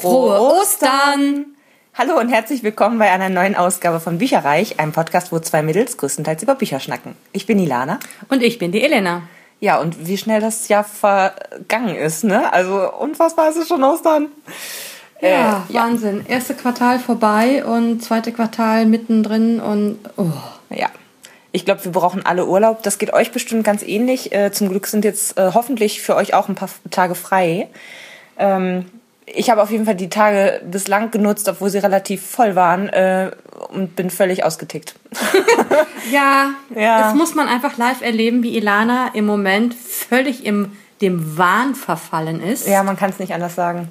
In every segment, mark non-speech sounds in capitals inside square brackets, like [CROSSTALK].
Frohe Ostern! Hallo und herzlich willkommen bei einer neuen Ausgabe von Bücherreich, einem Podcast, wo zwei Mädels größtenteils über Bücher schnacken. Ich bin Ilana. Und ich bin die Elena. Ja, und wie schnell das Jahr vergangen ist, ne? Also unfassbar ist es schon Ostern. Ja, äh, Wahnsinn. Ja. Erste Quartal vorbei und zweite Quartal mittendrin und oh. Ja. Ich glaube, wir brauchen alle Urlaub. Das geht euch bestimmt ganz ähnlich. Äh, zum Glück sind jetzt äh, hoffentlich für euch auch ein paar Tage frei. Ähm, ich habe auf jeden Fall die Tage bislang genutzt, obwohl sie relativ voll waren äh, und bin völlig ausgetickt. [LAUGHS] ja, ja, das muss man einfach live erleben, wie Ilana im Moment völlig im dem Wahn verfallen ist. Ja, man kann es nicht anders sagen.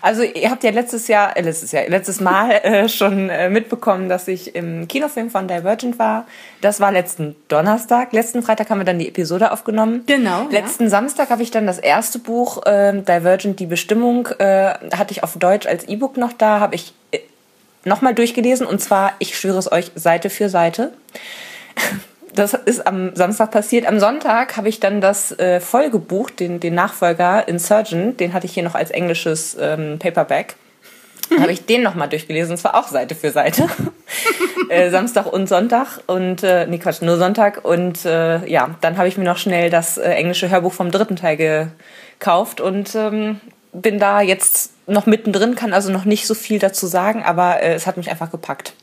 Also ihr habt ja letztes Jahr, äh, letztes Jahr, letztes Mal äh, schon äh, mitbekommen, dass ich im Kinofilm von Divergent war. Das war letzten Donnerstag. Letzten Freitag haben wir dann die Episode aufgenommen. Genau. Letzten ja. Samstag habe ich dann das erste Buch äh, Divergent, die Bestimmung, äh, hatte ich auf Deutsch als E-Book noch da, habe ich äh, nochmal durchgelesen und zwar, ich schwöre es euch, Seite für Seite das ist am Samstag passiert. Am Sonntag habe ich dann das äh, Folgebuch, den, den Nachfolger Insurgent, den hatte ich hier noch als englisches ähm, Paperback. Mhm. habe ich den nochmal durchgelesen, und zwar auch Seite für Seite. [LAUGHS] äh, Samstag und Sonntag und, äh, nee Quatsch, nur Sonntag. Und äh, ja, dann habe ich mir noch schnell das äh, englische Hörbuch vom dritten Teil gekauft und ähm, bin da jetzt noch mittendrin, kann also noch nicht so viel dazu sagen, aber äh, es hat mich einfach gepackt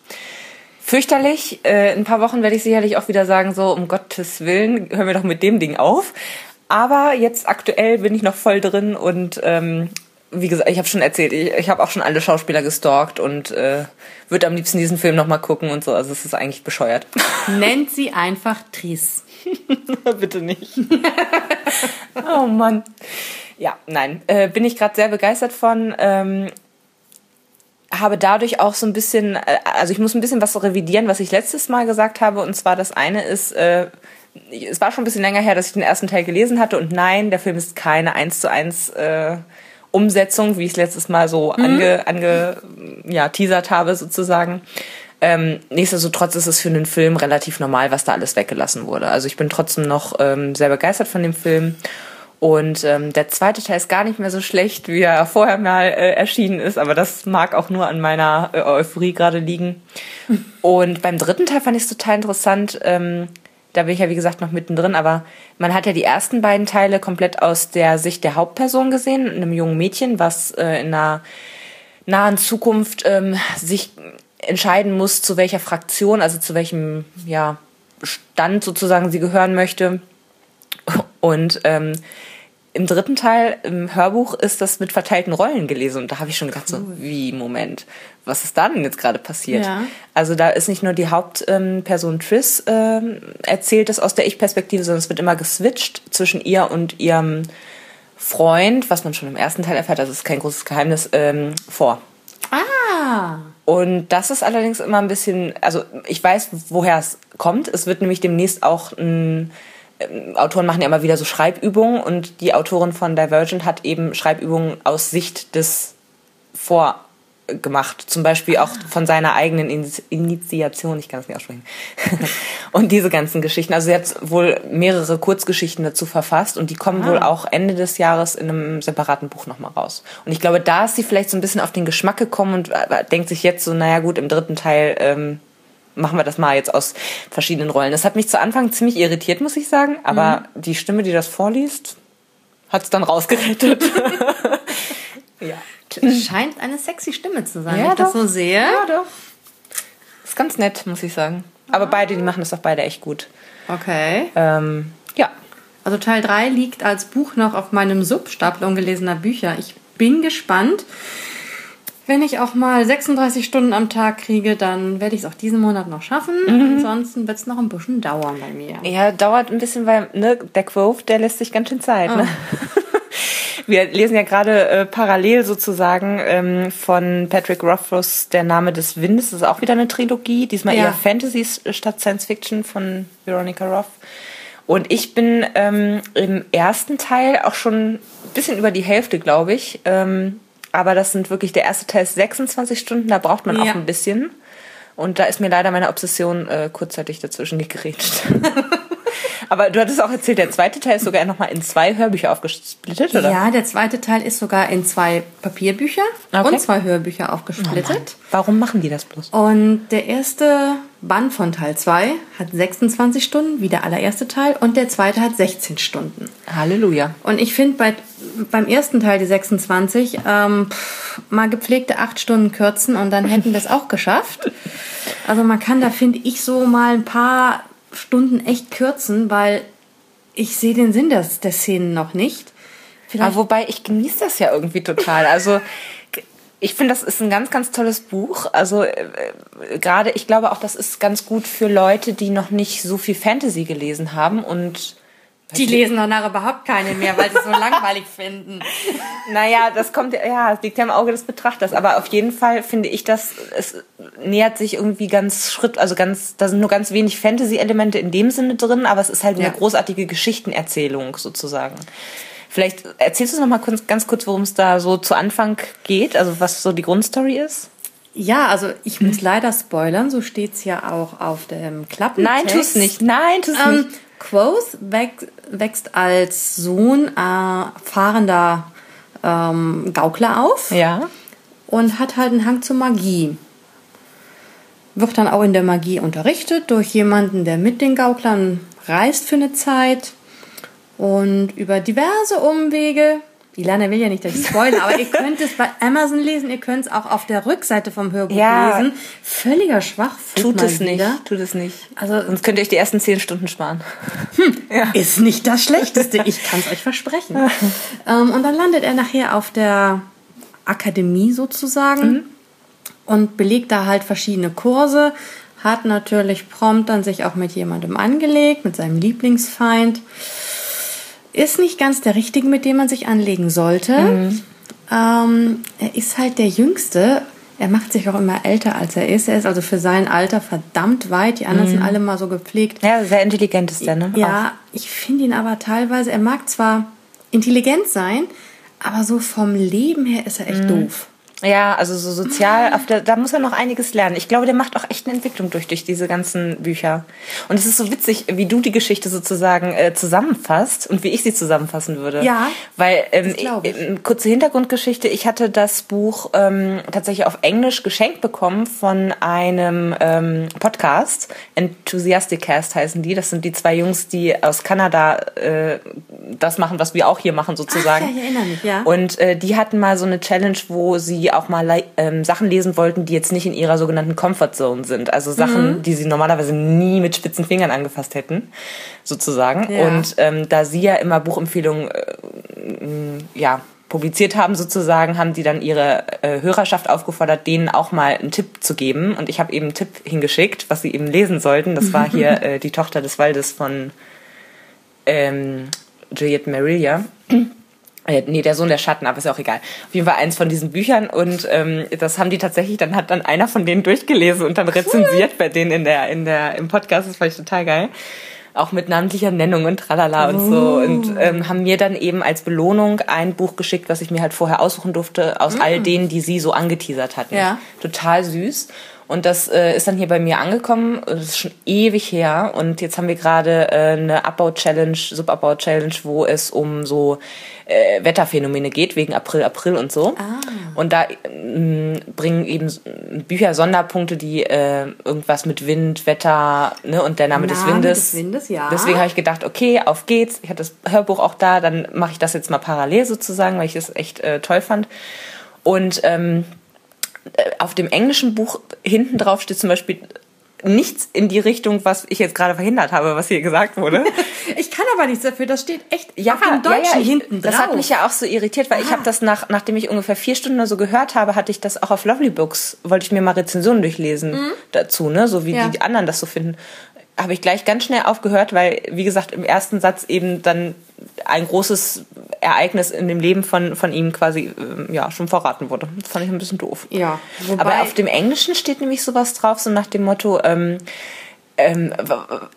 fürchterlich. Äh, in ein paar Wochen werde ich sicherlich auch wieder sagen, so um Gottes Willen, hören wir doch mit dem Ding auf. Aber jetzt aktuell bin ich noch voll drin und ähm, wie gesagt, ich habe schon erzählt, ich, ich habe auch schon alle Schauspieler gestalkt und äh, würde am liebsten diesen Film nochmal gucken und so. Also es ist eigentlich bescheuert. [LAUGHS] Nennt sie einfach Tris. [LAUGHS] Bitte nicht. [LAUGHS] oh Mann. Ja, nein, äh, bin ich gerade sehr begeistert von. Ähm, habe dadurch auch so ein bisschen, äh, also ich muss ein bisschen was revidieren, was ich letztes Mal gesagt habe. Und zwar das eine ist, äh, es war schon ein bisschen länger her, dass ich den ersten Teil gelesen hatte. Und nein, der Film ist keine eins zu eins äh, Umsetzung, wie ich es letztes Mal so mhm. ange, ange ja, teasert habe sozusagen. Ähm, nichtsdestotrotz ist es für einen Film relativ normal, was da alles weggelassen wurde. Also ich bin trotzdem noch ähm, sehr begeistert von dem Film und ähm, der zweite Teil ist gar nicht mehr so schlecht, wie er vorher mal äh, erschienen ist, aber das mag auch nur an meiner äh, Euphorie gerade liegen. [LAUGHS] Und beim dritten Teil fand ich es total interessant. Ähm, da bin ich ja wie gesagt noch mittendrin, aber man hat ja die ersten beiden Teile komplett aus der Sicht der Hauptperson gesehen, einem jungen Mädchen, was äh, in einer nahen Zukunft ähm, sich entscheiden muss, zu welcher Fraktion, also zu welchem ja, Stand sozusagen sie gehören möchte. Und ähm, im dritten Teil im Hörbuch ist das mit verteilten Rollen gelesen. Und da habe ich schon gedacht so wie Moment was ist da denn jetzt gerade passiert? Ja. also da ist nicht nur die Hauptperson ähm, Triss ähm, erzählt das aus der Ich-Perspektive sondern es wird immer geswitcht zwischen ihr und ihrem Freund was man schon im ersten Teil erfährt also ist kein großes Geheimnis ähm, vor. Ah. Und das ist allerdings immer ein bisschen also ich weiß woher es kommt. Es wird nämlich demnächst auch ein Autoren machen ja immer wieder so Schreibübungen und die Autorin von Divergent hat eben Schreibübungen aus Sicht des vorgemacht. Zum Beispiel auch von seiner eigenen Initiation, ich kann es nicht aussprechen. [LAUGHS] und diese ganzen Geschichten. Also sie hat wohl mehrere Kurzgeschichten dazu verfasst und die kommen ah. wohl auch Ende des Jahres in einem separaten Buch nochmal raus. Und ich glaube, da ist sie vielleicht so ein bisschen auf den Geschmack gekommen und äh, denkt sich jetzt so, naja gut, im dritten Teil ähm, machen wir das mal jetzt aus verschiedenen Rollen. Das hat mich zu Anfang ziemlich irritiert, muss ich sagen, aber mhm. die Stimme, die das vorliest, hat es dann rausgerettet. [LAUGHS] ja. Scheint eine sexy Stimme zu sein, ja, wenn ich das so sehe. Ja, doch. Ist ganz nett, muss ich sagen. Aber ah. beide, die machen das doch beide echt gut. Okay. Ähm, ja. Also Teil 3 liegt als Buch noch auf meinem Substapel ungelesener Bücher. Ich bin gespannt. Wenn ich auch mal 36 Stunden am Tag kriege, dann werde ich es auch diesen Monat noch schaffen. Mhm. Ansonsten wird es noch ein bisschen dauern bei mir. Ja, dauert ein bisschen, weil ne, der Quote, der lässt sich ganz schön Zeit. Oh. Ne? [LAUGHS] Wir lesen ja gerade äh, parallel sozusagen ähm, von Patrick Rothfuss Der Name des Windes. Das ist auch wieder eine Trilogie. Diesmal ja. eher Fantasy statt Science Fiction von Veronica Roth. Und ich bin ähm, im ersten Teil auch schon ein bisschen über die Hälfte, glaube ich. Ähm, aber das sind wirklich, der erste Teil ist 26 Stunden, da braucht man ja. auch ein bisschen. Und da ist mir leider meine Obsession äh, kurzzeitig dazwischen gegrätscht. [LAUGHS] Aber du hattest auch erzählt, der zweite Teil ist sogar nochmal in zwei Hörbücher aufgesplittet, oder? Ja, der zweite Teil ist sogar in zwei Papierbücher okay. und zwei Hörbücher aufgesplittet. Oh Warum machen die das bloß? Und der erste Band von Teil 2 hat 26 Stunden, wie der allererste Teil, und der zweite hat 16 Stunden. Halleluja. Und ich finde bei, beim ersten Teil die 26 ähm, pff, mal gepflegte 8 Stunden kürzen und dann hätten wir es auch geschafft. Also man kann da, finde ich, so mal ein paar Stunden echt kürzen, weil ich sehe den Sinn der, der Szenen noch nicht. Vielleicht Aber wobei ich genieße das ja irgendwie total. Also ich finde, das ist ein ganz, ganz tolles Buch. Also äh, gerade, ich glaube auch, das ist ganz gut für Leute, die noch nicht so viel Fantasy gelesen haben und die lesen danach überhaupt keine mehr, weil sie es so [LAUGHS] langweilig finden. Naja, das kommt ja, es liegt ja im Auge des Betrachters. Aber auf jeden Fall finde ich, dass es nähert sich irgendwie ganz Schritt, also ganz, da sind nur ganz wenig Fantasy-Elemente in dem Sinne drin, aber es ist halt eine ja. großartige Geschichtenerzählung sozusagen. Vielleicht erzählst du noch mal kurz, ganz kurz, worum es da so zu Anfang geht, also was so die Grundstory ist? Ja, also ich muss hm. leider spoilern, so steht's ja auch auf dem Klappentext. Nein, tu's nicht. Nein, tu's ähm, nicht. Quoth wächst als Sohn äh, fahrender ähm, Gaukler auf. Ja. Und hat halt einen Hang zur Magie. Wird dann auch in der Magie unterrichtet durch jemanden, der mit den Gauklern reist für eine Zeit und über diverse Umwege. Ilana will ja nicht, dass ich spoilere, aber ihr könnt es bei Amazon lesen, ihr könnt es auch auf der Rückseite vom Hörbuch ja. lesen. Völliger Schwachfug. Tut es wieder. nicht, tut es nicht. Also, Sonst könnt ihr euch die ersten zehn Stunden sparen. Hm, [LAUGHS] ja. Ist nicht das Schlechteste, ich kann es euch versprechen. [LAUGHS] ähm, und dann landet er nachher auf der Akademie sozusagen mhm. und belegt da halt verschiedene Kurse, hat natürlich prompt dann sich auch mit jemandem angelegt, mit seinem Lieblingsfeind ist nicht ganz der richtige, mit dem man sich anlegen sollte. Mhm. Ähm, er ist halt der Jüngste. Er macht sich auch immer älter, als er ist. Er ist also für sein Alter verdammt weit. Die anderen mhm. sind alle mal so gepflegt. Ja, sehr intelligent ist der, ne? Ja, auch. ich finde ihn aber teilweise, er mag zwar intelligent sein, aber so vom Leben her ist er echt mhm. doof. Ja, also so sozial, auf der, da muss er noch einiges lernen. Ich glaube, der macht auch echt eine Entwicklung durch, durch diese ganzen Bücher. Und es ist so witzig, wie du die Geschichte sozusagen äh, zusammenfasst und wie ich sie zusammenfassen würde. Ja. Weil, ähm, äh, kurze Hintergrundgeschichte, ich hatte das Buch ähm, tatsächlich auf Englisch geschenkt bekommen von einem ähm, Podcast. Enthusiastic Cast heißen die. Das sind die zwei Jungs, die aus Kanada äh, das machen, was wir auch hier machen, sozusagen. Ach, ja, ich erinnere mich, ja. Und äh, die hatten mal so eine Challenge, wo sie auch mal ähm, Sachen lesen wollten, die jetzt nicht in ihrer sogenannten Comfort Zone sind. Also Sachen, mhm. die sie normalerweise nie mit spitzen Fingern angefasst hätten, sozusagen. Ja. Und ähm, da sie ja immer Buchempfehlungen äh, ja, publiziert haben, sozusagen, haben die dann ihre äh, Hörerschaft aufgefordert, denen auch mal einen Tipp zu geben. Und ich habe eben einen Tipp hingeschickt, was sie eben lesen sollten. Das war hier [LAUGHS] äh, die Tochter des Waldes von ähm, Juliette Marilia. [CLEARS THROAT] Äh, nee, der Sohn der Schatten, aber ist ja auch egal. Auf jeden Fall eins von diesen Büchern und ähm, das haben die tatsächlich, dann hat dann einer von denen durchgelesen und dann rezensiert bei denen in der, in der, im Podcast, das fand ich total geil. Auch mit namentlicher Nennung und tralala und so. Oh. Und ähm, haben mir dann eben als Belohnung ein Buch geschickt, was ich mir halt vorher aussuchen durfte, aus mm. all denen, die sie so angeteasert hatten. Ja. Total süß. Und das äh, ist dann hier bei mir angekommen. Das ist schon ewig her. Und jetzt haben wir gerade äh, eine Abbau-Challenge, Subabbau-Challenge, wo es um so äh, Wetterphänomene geht, wegen April, April und so. Ah. Und da äh, bringen eben Bücher Sonderpunkte, die äh, irgendwas mit Wind, Wetter ne, und der Name, Name des Windes. Des Windes ja. Deswegen habe ich gedacht, okay, auf geht's. Ich hatte das Hörbuch auch da, dann mache ich das jetzt mal parallel sozusagen, weil ich es echt äh, toll fand. Und ähm, äh, auf dem englischen Buch hinten drauf steht zum Beispiel nichts in die Richtung, was ich jetzt gerade verhindert habe, was hier gesagt wurde. [LAUGHS] ich kann aber nichts dafür, das steht echt ja, auf dem Deutschen ja, ja, hinten drauf. Das hat mich ja auch so irritiert, weil ah. ich habe das nach, nachdem ich ungefähr vier Stunden oder so gehört habe, hatte ich das auch auf Lovely Books, wollte ich mir mal Rezensionen durchlesen mhm. dazu, ne, so wie ja. die anderen das so finden habe ich gleich ganz schnell aufgehört, weil, wie gesagt, im ersten Satz eben dann ein großes Ereignis in dem Leben von, von ihm quasi ähm, ja, schon verraten wurde. Das fand ich ein bisschen doof. Ja. Aber auf dem Englischen steht nämlich sowas drauf, so nach dem Motto, ähm, ähm,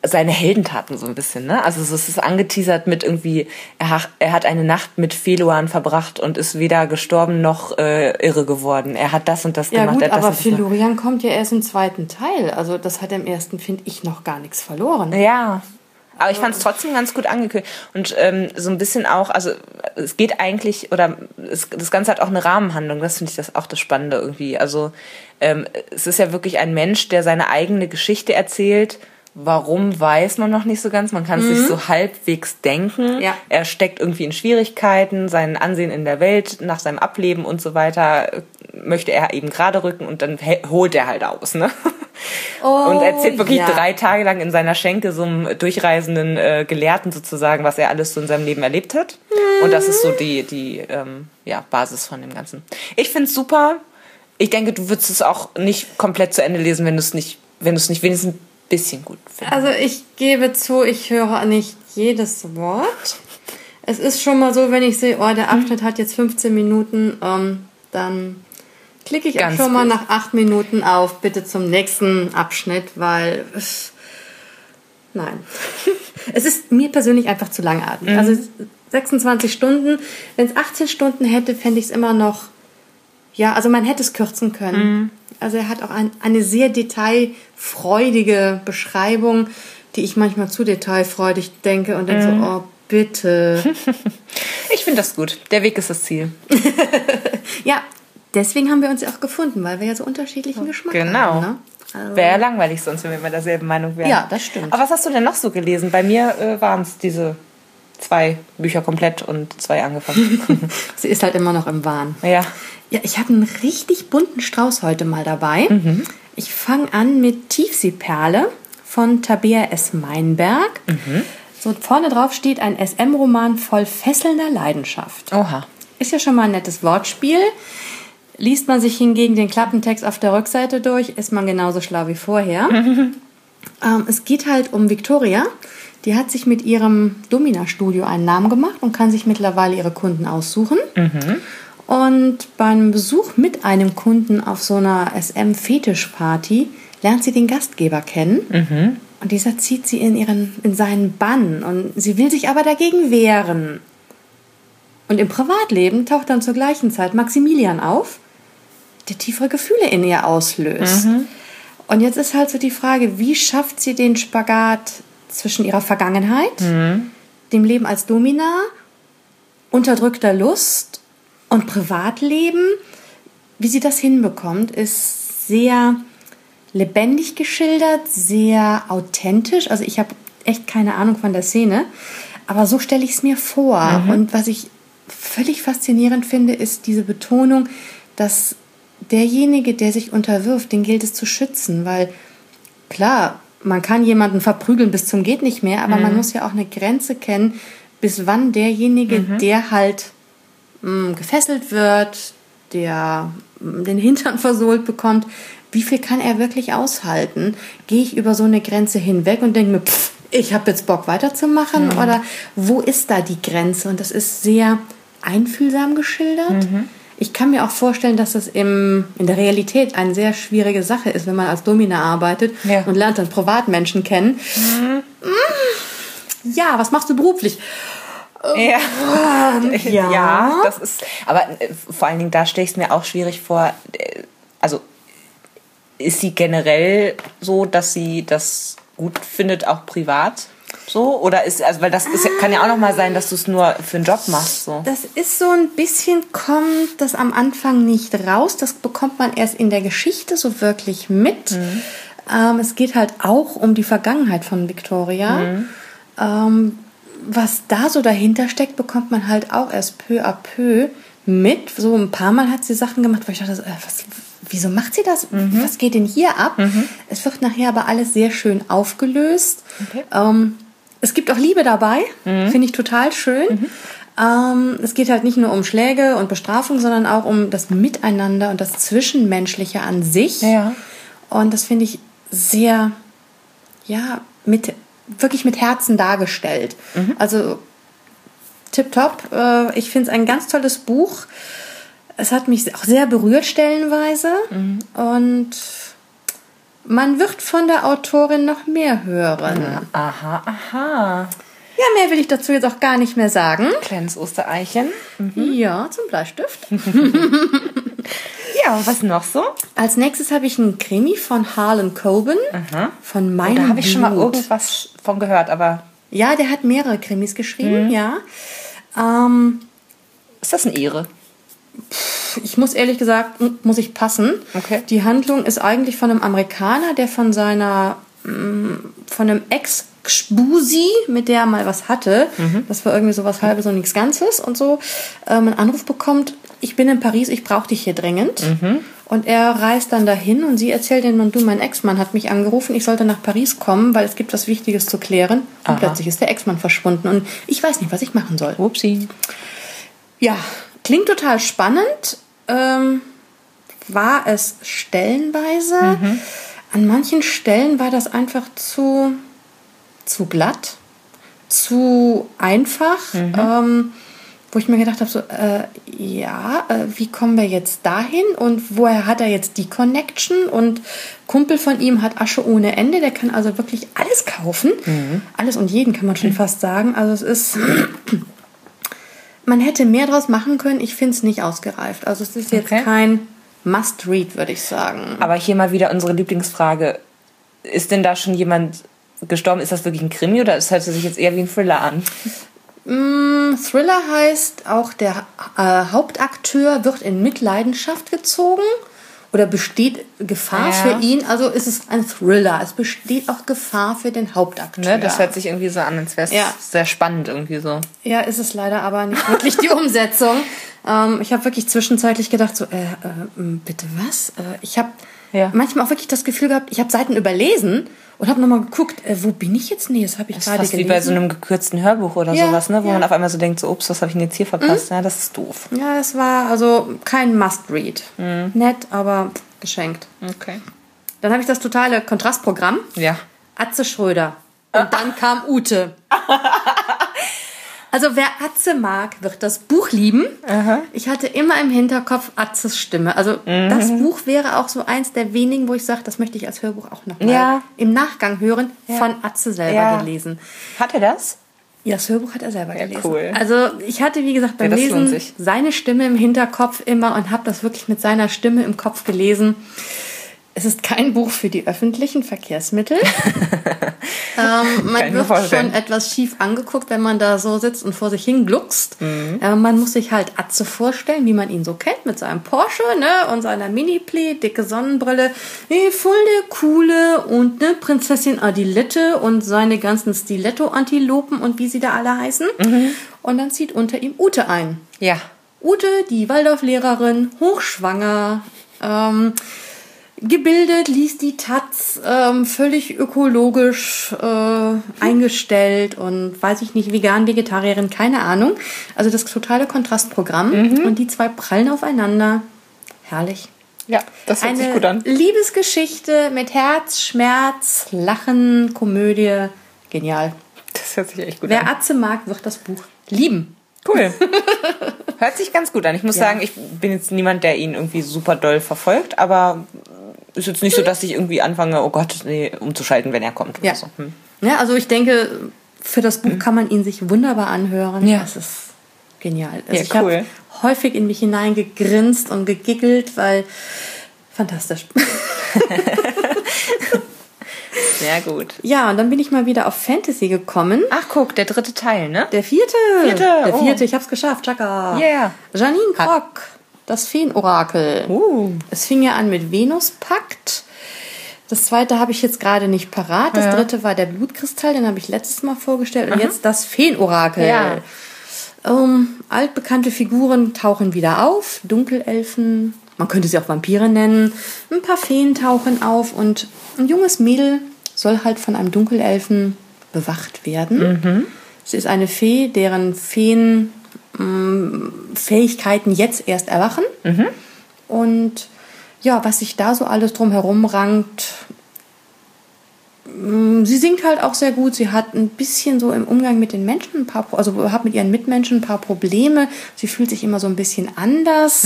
seine Heldentaten so ein bisschen, ne? Also es ist angeteasert mit irgendwie, er, er hat eine Nacht mit Feluan verbracht und ist weder gestorben noch äh, irre geworden. Er hat das und das ja, gemacht. Gut, aber Felurian kommt ja erst im zweiten Teil. Also das hat im ersten, finde ich, noch gar nichts verloren. Ja. Aber ich fand es trotzdem ganz gut angekündigt. Und ähm, so ein bisschen auch, also es geht eigentlich, oder es, das Ganze hat auch eine Rahmenhandlung, das finde ich das auch das Spannende irgendwie. Also ähm, es ist ja wirklich ein Mensch, der seine eigene Geschichte erzählt. Warum weiß man noch nicht so ganz. Man kann es sich so halbwegs denken. Ja. Er steckt irgendwie in Schwierigkeiten, sein Ansehen in der Welt nach seinem Ableben und so weiter äh, möchte er eben gerade rücken und dann holt er halt aus, ne? [LAUGHS] und erzählt wirklich ja. drei Tage lang in seiner Schenke so einem durchreisenden äh, Gelehrten sozusagen, was er alles so in seinem Leben erlebt hat. Und das ist so die, die ähm, ja, Basis von dem Ganzen. Ich find's super. Ich denke, du würdest es auch nicht komplett zu Ende lesen, wenn du es nicht, wenn du es nicht wenigstens bisschen gut findest. Also ich gebe zu, ich höre nicht jedes Wort. Es ist schon mal so, wenn ich sehe, oh, der Abschnitt hat jetzt 15 Minuten, ähm, dann klicke ich auch Ganz schon mal nach 8 Minuten auf, bitte zum nächsten Abschnitt, weil nein. [LAUGHS] es ist mir persönlich einfach zu langatmig. Also 26 Stunden, wenn es 18 Stunden hätte, fände ich es immer noch ja, also man hätte es kürzen können. Also er hat auch ein, eine sehr detailfreudige Beschreibung, die ich manchmal zu detailfreudig denke und denke so, oh bitte. [LAUGHS] Ich finde das gut. Der Weg ist das Ziel. [LAUGHS] ja, deswegen haben wir uns ja auch gefunden, weil wir ja so unterschiedlichen Geschmack Genau. haben. Ne? Also, Wäre ja langweilig sonst, wenn wir immer derselben Meinung wären. Ja, das stimmt. Aber was hast du denn noch so gelesen? Bei mir äh, waren es diese zwei Bücher komplett und zwei angefangen. [LAUGHS] sie ist halt immer noch im Wahn. ja. Ja, ich habe einen richtig bunten Strauß heute mal dabei. Ich fange an mit Tiefseeperle von Tabea S. Meinberg. So vorne drauf steht ein SM-Roman voll fesselnder Leidenschaft. Oha. Ist ja schon mal ein nettes Wortspiel. Liest man sich hingegen den Klappentext auf der Rückseite durch, ist man genauso schlau wie vorher. [LAUGHS] ähm, es geht halt um Victoria. Die hat sich mit ihrem Domina-Studio einen Namen gemacht und kann sich mittlerweile ihre Kunden aussuchen. Und beim Besuch mit einem Kunden auf so einer SM-Fetischparty lernt sie den Gastgeber kennen. Und dieser zieht sie in, ihren, in seinen Bann. Und sie will sich aber dagegen wehren. Und im Privatleben taucht dann zur gleichen Zeit Maximilian auf, der tiefere Gefühle in ihr auslöst. Und jetzt ist halt so die Frage, wie schafft sie den Spagat zwischen ihrer Vergangenheit, dem Leben als Domina, unterdrückter Lust und Privatleben? Wie sie das hinbekommt, ist sehr lebendig geschildert, sehr authentisch. Also ich habe echt keine Ahnung von der Szene, aber so stelle ich es mir vor. Und was ich völlig faszinierend finde, ist diese Betonung, dass derjenige, der sich unterwirft, den gilt es zu schützen, weil klar, man kann jemanden verprügeln bis zum geht nicht mehr, aber man muss ja auch eine Grenze kennen, bis wann derjenige, der halt mh, gefesselt wird, der mh, den Hintern [LAUGHS] versohlt bekommt, wie viel kann er wirklich aushalten? Gehe ich über so eine Grenze hinweg und denke mir, pff, ich habe jetzt Bock weiterzumachen oder wo ist da die Grenze? Und das ist sehr einfühlsam geschildert. Ich kann mir auch vorstellen, dass das im, in der Realität eine sehr schwierige Sache ist, wenn man als Domina arbeitet Ja. und lernt dann Privatmenschen kennen. Mm, Ja, was machst du beruflich? Ja. [LAUGHS] ja. ja, das ist. Aber äh, vor allen Dingen, da stelle ich es mir auch schwierig vor. äh, Also ist sie generell so, dass sie das gut findet, auch privat? So? Oder ist, also, weil das ist, kann ja auch noch mal sein, dass du es nur für einen Job machst. So. Das ist so ein bisschen, kommt das am Anfang nicht raus. Das bekommt man erst in der Geschichte so wirklich mit. Ähm, es geht halt auch um die Vergangenheit von Victoria. Ähm, was da so dahinter steckt, bekommt man halt auch erst peu à peu mit. So ein paar Mal hat sie Sachen gemacht, wo ich dachte, äh, was, wieso macht sie das? Was geht denn hier ab? Es wird nachher aber alles sehr schön aufgelöst. Okay. Ähm, es gibt auch Liebe dabei, finde ich total schön. Ähm, es geht halt nicht nur um Schläge und Bestrafung, sondern auch um das Miteinander und das Zwischenmenschliche an sich. Ja. Und das finde ich sehr, ja, mit, wirklich mit Herzen dargestellt. Also tipptopp. Äh, ich finde es ein ganz tolles Buch. Es hat mich auch sehr berührt stellenweise. Und man wird von der Autorin noch mehr hören. Aha, aha. Ja, mehr will ich dazu jetzt auch gar nicht mehr sagen. Kleines Ostereichen. Ja, zum Bleistift. [LAUGHS] Ja, und was noch so? Als nächstes habe ich einen Krimi von Harlan Coben von Oh, meinem da habe ich schon mal irgendwas von gehört, aber Ja, der hat mehrere Krimis geschrieben, ja. Ähm, Ist das ein Ire? ich muss ehrlich gesagt, muss ich passen. Okay. Die Handlung ist eigentlich von einem Amerikaner, der von seiner, von einem Ex-Spusi, mit der er mal was hatte, das war irgendwie so was halbes und nichts Ganzes und so, ähm, einen Anruf bekommt, ich bin in Paris, ich brauche dich hier dringend. Und er reist dann dahin und sie erzählt ihm, du, mein Ex-Mann hat mich angerufen, ich sollte nach Paris kommen, weil es gibt was Wichtiges zu klären. Und Aha. plötzlich ist der Ex-Mann verschwunden und ich weiß nicht, was ich machen soll. Upsi. Ja, klingt total spannend. Ähm, war es stellenweise. An manchen Stellen war das einfach zu, zu glatt, zu einfach. Ähm, wo ich mir gedacht habe, so, äh, ja, äh, wie kommen wir jetzt dahin und woher hat er jetzt die Connection? Und Kumpel von ihm hat Asche ohne Ende, der kann also wirklich alles kaufen. Alles und jeden kann man schon fast sagen. Also es ist man hätte mehr draus machen können. Ich finde es nicht ausgereift. Also es ist jetzt Okay. kein Must-Read, würde ich sagen. Aber hier mal wieder unsere Lieblingsfrage. Ist denn da schon jemand gestorben? Ist das wirklich ein Krimi oder es hört sich jetzt eher wie ein Thriller an? Mm, Thriller heißt, auch der äh, Hauptakteur wird in Mitleidenschaft gezogen oder besteht Gefahr Ja. für ihn. Also ist es ein Thriller. Es besteht auch Gefahr für den Hauptakteur. Ne? Das hört sich irgendwie so an, als wäre es Ja. sehr spannend irgendwie so. Ja, ist es leider aber nicht wirklich die [LAUGHS] Umsetzung. Ähm, ich habe wirklich zwischenzeitlich gedacht, so, äh, äh, bitte was? Äh, ich habe Ja. manchmal auch wirklich das Gefühl gehabt, ich habe Seiten überlesen und habe nochmal geguckt, äh, wo bin ich jetzt? Nee, das habe ich Das ist gerade fast wie gelesen. bei so einem gekürzten Hörbuch oder Ja, sowas, ne? wo ja. Mhm. man auf einmal so denkt, so, ups, was habe ich denn jetzt hier verpasst? Ja, das ist doof. ja, es war also kein Must-Read. Mhm. Nett, aber geschenkt. Okay. Dann habe ich das totale Kontrastprogramm. Ja. Atze Schröder. Und [LAUGHS] dann kam Ute. [LAUGHS] Also wer Atze mag, wird das Buch lieben. Ich hatte immer im Hinterkopf Atzes Stimme. Also das Buch wäre auch so eins der wenigen, wo ich sage, das möchte ich als Hörbuch auch noch mal Ja. im Nachgang hören, von Atze selber Ja. gelesen. Hat er das? Ja, das Hörbuch hat er selber gelesen. cool. Also ich hatte, wie gesagt, beim Ja, Lesen seine Stimme im Hinterkopf immer und habe das wirklich mit seiner Stimme im Kopf gelesen. Es ist kein Buch für die öffentlichen Verkehrsmittel. [LAUGHS] ähm, man wird vorstellen. schon etwas schief angeguckt, wenn man da so sitzt und vor sich hin gluckst. Mhm. Äh, man muss sich halt Atze vorstellen, wie man ihn so kennt, mit seinem Porsche ne, und seiner Mini-Plee, dicke Sonnenbrille. Nee, voll der coole und ne, Prinzessin Adilette und seine ganzen Stiletto-Antilopen und wie sie da alle heißen. Mhm. Und dann zieht unter ihm Ute ein. Ja. Ute, die Waldorflehrerin, hochschwanger, ähm, gebildet, liest die Taz, ähm, völlig ökologisch äh, eingestellt und weiß ich nicht, vegan, Vegetarierin, keine Ahnung. Also das totale Kontrastprogramm. Und die zwei prallen aufeinander. Herrlich. Ja, das hört sich Eine gut an. Liebesgeschichte mit Herz, Schmerz, Lachen, Komödie. Genial. Das hört sich echt gut Wer an. Atze mag, wird das Buch lieben. Cool. [LAUGHS] Hört sich ganz gut an. Ich muss Ja. sagen, ich bin jetzt niemand, der ihn irgendwie super doll verfolgt, aber ist jetzt nicht so, dass ich irgendwie anfange, oh Gott, nee, umzuschalten, wenn er kommt. Ja. so. Hm. Ja, also ich denke, für das Buch kann man ihn sich wunderbar anhören. Ja. Das ist genial. Also Ja, ich habe cool. häufig in mich hineingegrinst und gegiggelt, weil fantastisch. [LAUGHS] Sehr gut. Ja, und dann bin ich mal wieder auf Fantasy gekommen. Ach, guck, der dritte Teil, ne? Der vierte. Vierte, Der oh. vierte, ich hab's geschafft. Chaka. Yeah. Janine Krock, das Feenorakel. Uh. Es fing ja an mit Venuspakt. Das zweite habe ich jetzt gerade nicht parat. Das Ja. dritte war der Blutkristall, den habe ich letztes Mal vorgestellt. Und jetzt das Feenorakel. Ja. Ähm, altbekannte Figuren tauchen wieder auf. Dunkelelfen, man könnte sie auch Vampire nennen. Ein paar Feen tauchen auf und ein junges Mädel soll halt von einem Dunkelelfen bewacht werden. Sie ist eine Fee, deren Feen Fähigkeiten jetzt erst erwachen. Und ja, was sich da so alles drumherum rankt, mm, sie singt halt auch sehr gut. Sie hat ein bisschen so im Umgang mit den Menschen ein paar, also hat mit ihren Mitmenschen ein paar Probleme. Sie fühlt sich immer so ein bisschen anders.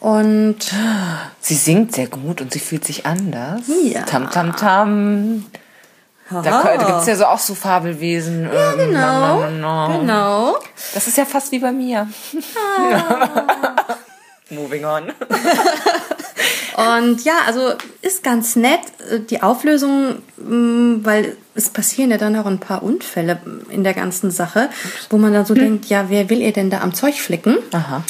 Und Sie singt sehr gut und sie fühlt sich anders. Ja. Tam, tam, tam. Da, da gibt es ja so auch so Fabelwesen. Ja, genau, genau. Das ist ja fast wie bei mir. [LAUGHS] Moving on. [LAUGHS] Und ja, also ist ganz nett. Die Auflösung mm, weil es passieren ja dann auch ein paar Unfälle in der ganzen Sache, wo man dann so denkt, ja, wer will ihr denn da am Zeug flicken? Aha.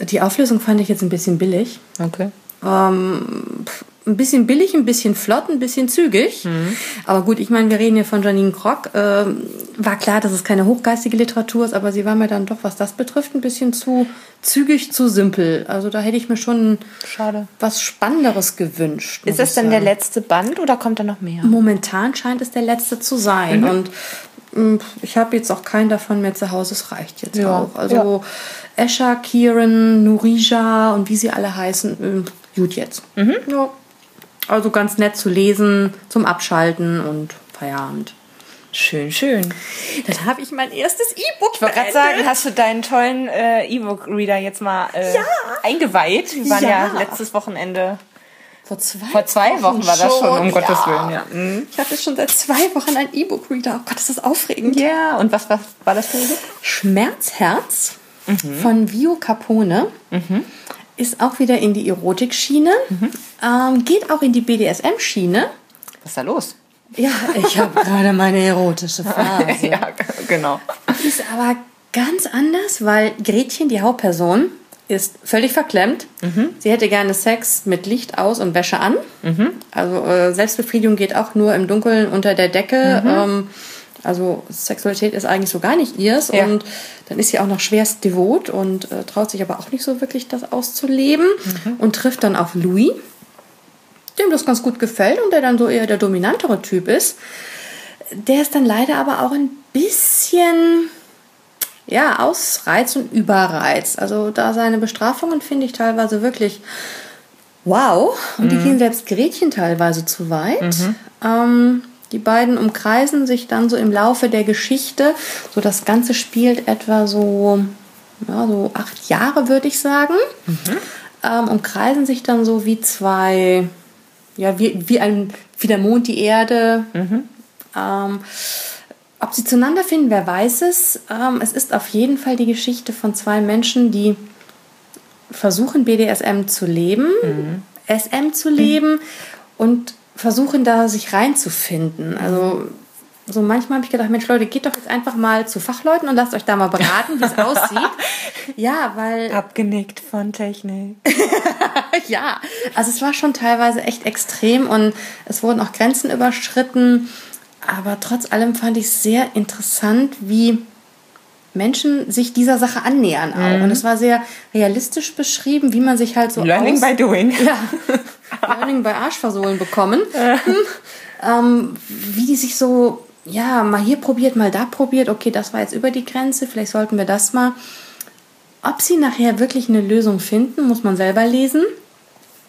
Die Auflösung fand ich jetzt ein bisschen billig. Okay. Ähm, ein bisschen billig, ein bisschen flott, ein bisschen zügig. Aber gut, ich meine, wir reden hier von Janine Krock. Ähm, war klar, dass es keine hochgeistige Literatur ist, aber sie war mir dann doch, was das betrifft, ein bisschen zu zügig, zu simpel. Also da hätte ich mir schon Schade. was Spannenderes gewünscht. Ist das denn der letzte Band oder kommt da noch mehr? Momentan scheint es der letzte zu sein. Und mh, ich habe jetzt auch keinen davon mehr zu Hause. Es reicht jetzt Ja, auch. Also Escher, Kieran, Nurija und wie sie alle heißen, äh, gut jetzt. Ja. Also ganz nett zu lesen, zum Abschalten und Feierabend. Schön, schön. Dann habe ich mein erstes E-Book Ich wollte gerade sagen, hast du deinen tollen äh, E-Book-Reader jetzt mal äh, eingeweiht? Wir waren ja. Ja. letztes Wochenende. vor zwei, Vor zwei Wochen war das schon, um Gottes Willen. Ja. Mhm. Ich hatte schon seit zwei Wochen ein E-Book-Reader. Oh Gott, ist das aufregend. ja, und was, was war das für ein Buch? Schmerzherz von Vio Capone ist auch wieder in die Erotik-Schiene, ähm, geht auch in die BDSM-Schiene. Was ist da los? Ja, ich habe gerade meine erotische [LAUGHS] Phase. ja, genau. Ist aber ganz anders, weil Gretchen, die Hauptperson, ist völlig verklemmt. Sie hätte gerne Sex mit Licht aus und Wäsche an. Also äh, Selbstbefriedigung geht auch nur im Dunkeln unter der Decke. Ähm, also Sexualität ist eigentlich so gar nicht ihrs. Ja. Und dann ist sie auch noch schwerst devot und äh, traut sich aber auch nicht so wirklich das auszuleben. Und trifft dann auf Louis, dem das ganz gut gefällt und der dann so eher der dominantere Typ ist. Der ist dann leider aber auch ein bisschen ja, ausreizt und überreizt. Also da seine Bestrafungen finde ich teilweise wirklich wow. Und die gehen selbst Gretchen teilweise zu weit. Ähm, die beiden umkreisen sich dann so im Laufe der Geschichte. So das Ganze spielt etwa so, ja, so acht Jahre, würde ich sagen. Ähm, umkreisen sich dann so wie zwei, ja, wie, wie, ein, wie der Mond die Erde. Ähm, ob sie zueinander finden, wer weiß es. Ähm, es ist auf jeden Fall die Geschichte von zwei Menschen, die versuchen, BDSM zu leben, SM zu leben und versuchen, da sich reinzufinden. Also so manchmal habe ich gedacht, Mensch Leute, geht doch jetzt einfach mal zu Fachleuten und lasst euch da mal beraten, wie es [LAUGHS] aussieht. Ja, weil Abgenickt von Technik. [LAUGHS] ja, also es war schon teilweise echt extrem und es wurden auch Grenzen überschritten. Aber trotz allem fand ich es sehr interessant, wie Menschen sich dieser Sache annähern auch. Und es war sehr realistisch beschrieben, wie man sich halt so Learning by doing. [LAUGHS] ja, Learning bei Arschversohlen bekommen. [LAUGHS] Hm. ähm, wie die sich so, ja, mal hier probiert, mal da probiert. Okay, das war jetzt über die Grenze, vielleicht sollten wir das mal. Ob sie nachher wirklich eine Lösung finden, muss man selber lesen.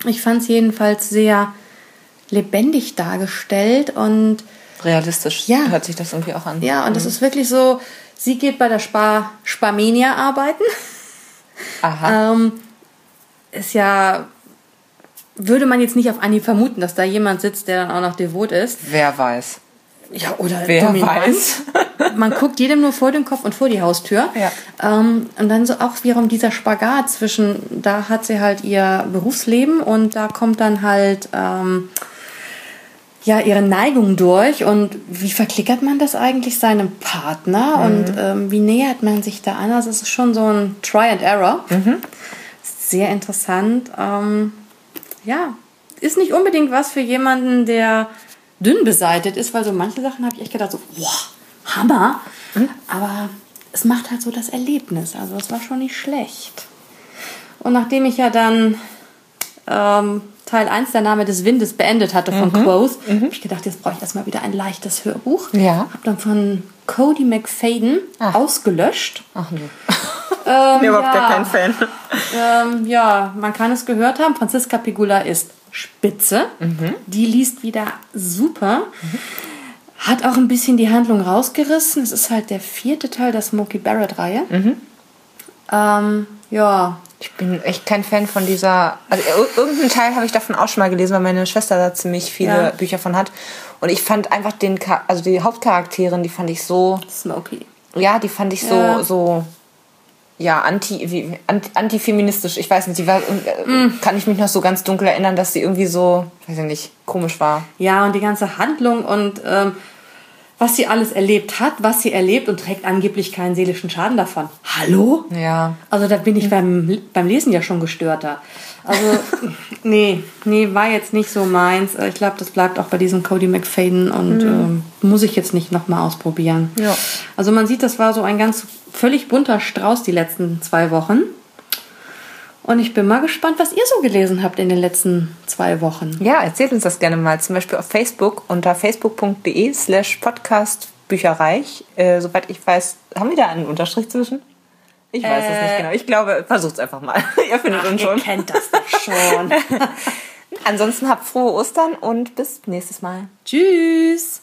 Ich fand es jedenfalls sehr lebendig dargestellt und Realistisch Ja. hört sich das irgendwie auch an. ja, und es ist wirklich so, sie geht bei der Spar Sparmenia arbeiten. Aha. Ähm, ist ja, würde man jetzt nicht auf Anhieb vermuten, dass da jemand sitzt, der dann auch noch devot ist. Wer weiß. Ja, oder Wer dominant. weiß. [LAUGHS] Man guckt jedem nur vor den Kopf und vor die Haustür. Ja. Ähm, und dann so auch wiederum dieser Spagat zwischen, da hat sie halt ihr Berufsleben und da kommt dann halt ähm, ja ihre Neigung durch und wie verklickert man das eigentlich seinem Partner und ähm, wie nähert man sich da an? Also es ist schon so ein Try and Error. Sehr interessant. Ähm, ja, ist nicht unbedingt was für jemanden, der dünn beseitet ist, weil so manche Sachen habe ich echt gedacht, so, wow, Hammer. Aber es macht halt so das Erlebnis. Also es war schon nicht schlecht. Und nachdem ich ja dann ähm, Teil 1, der Name des Windes, beendet hatte von Quoth, habe ich gedacht, jetzt brauche ich erstmal wieder ein leichtes Hörbuch. Ja. Habe dann von Cody McFadden Ach. ausgelöscht. Ach nee. [LAUGHS] Ähm, bin überhaupt gar ja. kein Fan. Ähm, ja, man kann es gehört haben. Franziska Pigula ist spitze. Die liest wieder super. Hat auch ein bisschen die Handlung rausgerissen. Es ist halt der vierte Teil der Smokey Barrett-Reihe. Ähm, ja, Ich bin echt kein Fan von dieser. Also ir- irgendeinen Teil habe ich davon auch schon mal gelesen, weil meine Schwester da ziemlich viele Ja. Bücher von hat. Und ich fand einfach den, also die Hauptcharakterin, die fand ich so, Smokey. ja, die fand ich so, Ja. so, ja, anti, wie, anti, antifeministisch. Ich weiß nicht, die war, äh, kann ich mich noch so ganz dunkel erinnern, dass sie irgendwie so, weiß ich nicht, komisch war. Ja, und die ganze Handlung und ähm, was sie alles erlebt hat, was sie erlebt und trägt angeblich keinen seelischen Schaden davon. Hallo? Ja. Also da bin ich beim, beim Lesen ja schon gestörter. Also, [LAUGHS] nee, nee, war jetzt nicht so meins. Ich glaube, das bleibt auch bei diesem Cody McFadden und ähm, muss ich jetzt nicht nochmal ausprobieren. Ja. Also man sieht, das war so ein ganz völlig bunter Strauß die letzten zwei Wochen. Und ich bin mal gespannt, was ihr so gelesen habt in den letzten zwei Wochen. Ja, erzählt uns das gerne mal. Zum Beispiel auf Facebook unter facebook.de slash podcast Bücherreich. Äh, soweit ich weiß, haben wir da einen Unterstrich zwischen? Ich weiß es nicht genau. Ich glaube, versucht's einfach mal. [LAUGHS] ihr findet uns schon. Ihr kennt das doch schon. [LAUGHS] Ansonsten habt frohe Ostern und bis nächstes Mal. Tschüss.